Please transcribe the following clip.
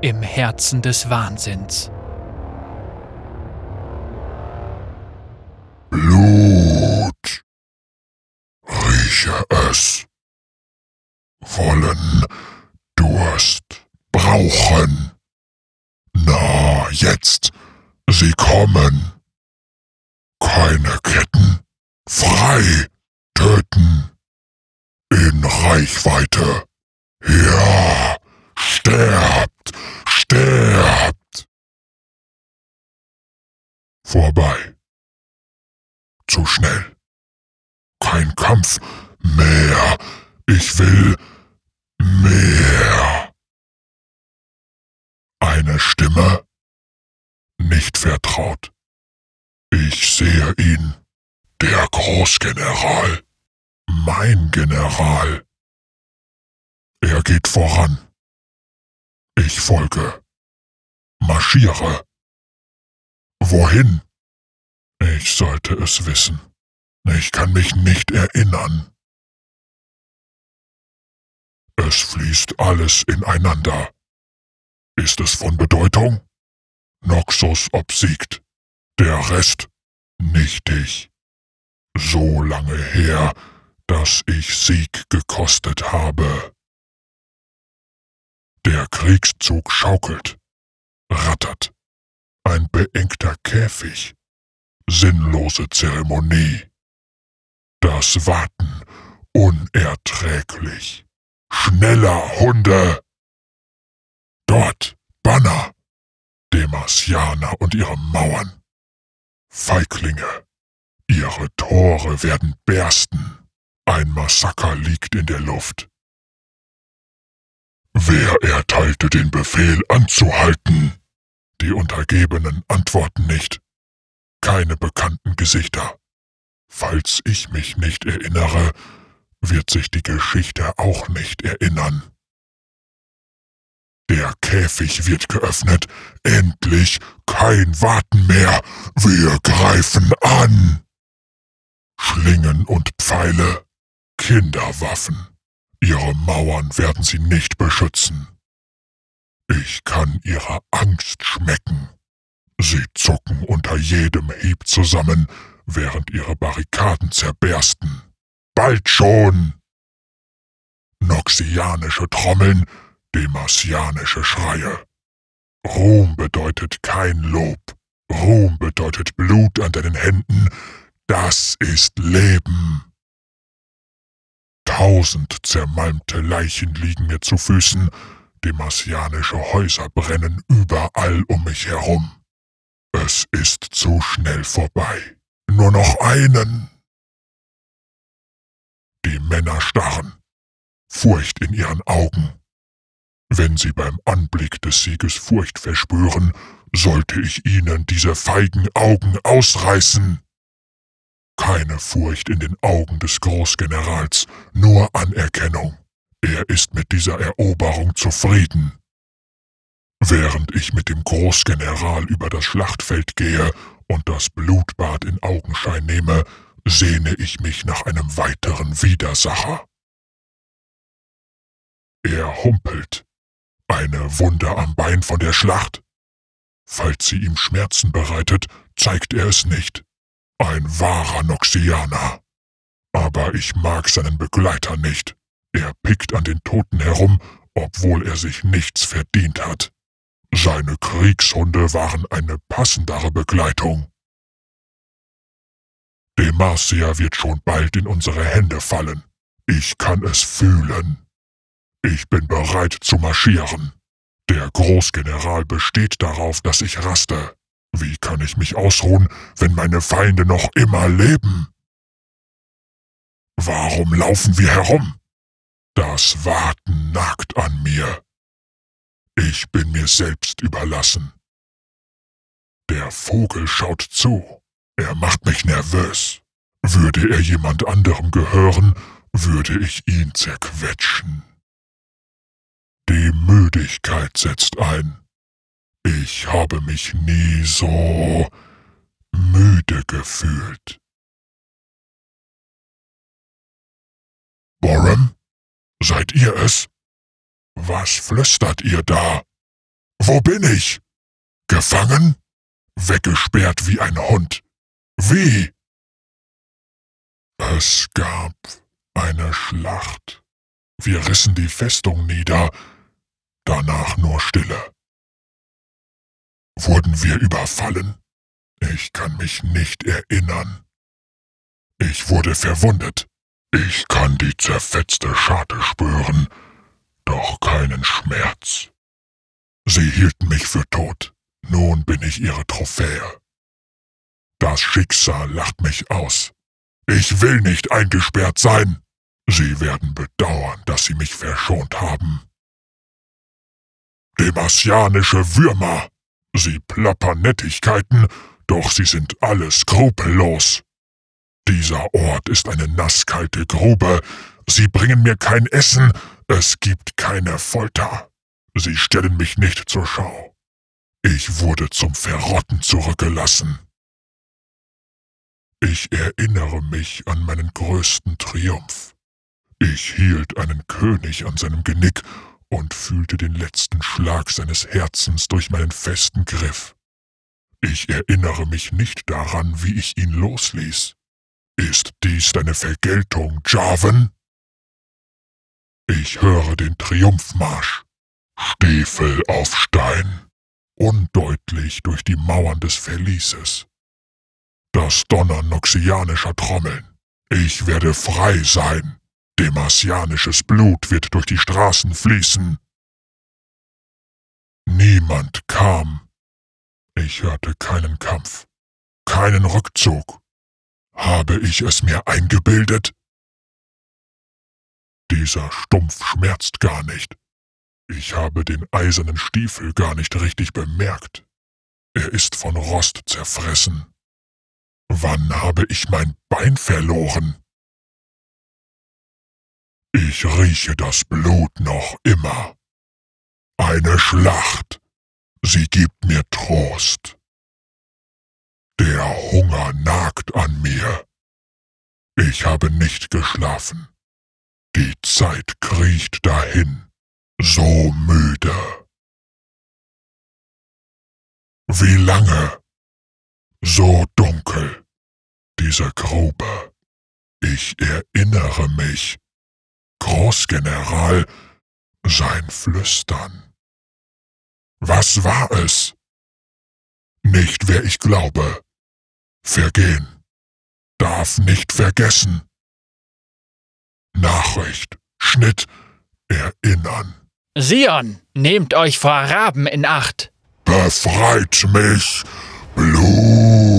im Herzen des Wahnsinns. Blut. Rieche es. Wollen, Durst, brauchen. Na, jetzt, sie kommen. Keine Ketten, frei, töten. In Reichweite. Ja, sterbt, Vorbei. Zu schnell. Kein Kampf mehr. Ich will mehr. Eine Stimme? Nicht vertraut. Ich sehe ihn. Der Großgeneral. Mein General. Er geht voran. Ich folge. Marschiere. Wohin? Ich sollte es wissen. Ich kann mich nicht erinnern. Es fließt alles ineinander. Ist es von Bedeutung? Noxus obsiegt. Der Rest nichtig. So lange her, dass ich Sieg gekostet habe. Der Kriegszug schaukelt, rattert. Ein beengter Käfig. Sinnlose Zeremonie. Das Warten unerträglich. Schneller, Hunde! Dort, Banner! Demasianer und ihre Mauern. Feiglinge. Ihre Tore werden bersten. Ein Massaker liegt in der Luft. Wer erteilte den Befehl anzuhalten? Die Untergebenen antworten nicht. Keine bekannten Gesichter. Falls ich mich nicht erinnere, wird sich die Geschichte auch nicht erinnern. Der Käfig wird geöffnet. Endlich kein Warten mehr. Wir greifen an. Schlingen und Pfeile, Kinderwaffen. Ihre Mauern werden sie nicht beschützen. Ich kann ihre Angst schmecken. Sie zucken unter jedem Hieb zusammen, während ihre Barrikaden zerbersten. Bald schon! Noxianische Trommeln, demasianische Schreie. Ruhm bedeutet kein Lob. Ruhm bedeutet Blut an deinen Händen. Das ist Leben. Tausend zermalmte Leichen liegen mir zu Füßen, demasianische Häuser brennen überall um mich herum. Es ist zu schnell vorbei. Nur noch einen. Die Männer starren, Furcht in ihren Augen. Wenn sie beim Anblick des Sieges Furcht verspüren, sollte ich ihnen diese feigen Augen ausreißen. Keine Furcht in den Augen des Großgenerals, nur Anerkennung. Er ist mit dieser Eroberung zufrieden. Während ich mit dem Großgeneral über das Schlachtfeld gehe und das Blutbad in Augenschein nehme, sehne ich mich nach einem weiteren Widersacher. Er humpelt. Eine Wunde am Bein von der Schlacht. Falls sie ihm Schmerzen bereitet, zeigt er es nicht. Ein wahrer Noxianer. Aber ich mag seinen Begleiter nicht. Er pickt an den Toten herum, obwohl er sich nichts verdient hat. Seine Kriegshunde waren eine passendere Begleitung. Demacia wird schon bald in unsere Hände fallen. Ich kann es fühlen. Ich bin bereit zu marschieren. Der Großgeneral besteht darauf, dass ich raste. Wie kann ich mich ausruhen, wenn meine Feinde noch immer leben? Warum laufen wir herum? Das Warten nagt an mir. Ich bin mir selbst überlassen. Der Vogel schaut zu. Er macht mich nervös. Würde er jemand anderem gehören, würde ich ihn zerquetschen. Die Müdigkeit setzt ein. Ich habe mich nie so müde gefühlt. Borum? Seid ihr es? Was flüstert ihr da? Wo bin ich? Gefangen? Weggesperrt wie ein Hund. Wie? Es gab eine Schlacht. Wir rissen die Festung nieder, danach nur Stille. Wurden wir überfallen? Ich kann mich nicht erinnern. Ich wurde verwundet. Ich kann die zerfetzte Scharte spüren, doch keinen Schmerz. Sie hielten mich für tot. Nun bin ich ihre Trophäe. Das Schicksal lacht mich aus. Ich will nicht eingesperrt sein. Sie werden bedauern, dass sie mich verschont haben. Demasianische Würmer. Sie plappern Nettigkeiten, doch sie sind alle skrupellos. Dieser Ort ist eine nasskalte Grube. Sie bringen mir kein Essen, es gibt keine Folter. Sie stellen mich nicht zur Schau. Ich wurde zum Verrotten zurückgelassen. Ich erinnere mich an meinen größten Triumph. Ich hielt einen König an seinem Genick und fühlte den letzten Schlag seines Herzens durch meinen festen Griff. Ich erinnere mich nicht daran, wie ich ihn losließ. Ist dies deine Vergeltung, Jarvan? Ich höre den Triumphmarsch. Stiefel auf Stein, undeutlich durch die Mauern des Verlieses. Das Donnern noxianischer Trommeln. Ich werde frei sein. Demasianisches Blut wird durch die Straßen fließen. Niemand kam. Ich hörte keinen Kampf, keinen Rückzug. Habe ich es mir eingebildet? Dieser Stumpf schmerzt gar nicht. Ich habe den eisernen Stiefel gar nicht richtig bemerkt. Er ist von Rost zerfressen. Wann habe ich mein Bein verloren? Ich rieche das Blut noch immer. Eine Schlacht. Sie gibt mir Trost. Der Hunger nagt an mir. Ich habe nicht geschlafen. Die Zeit kriecht dahin, so müde. Wie lange? So dunkel, diese Grube. Ich erinnere mich. Großgeneral, sein Flüstern. Was war es? Nicht wer ich glaube. Vergehen. Darf nicht vergessen. Nachricht. Schnitt. Erinnern. Sion, nehmt euch vor Raben in Acht. Befreit mich, Blut.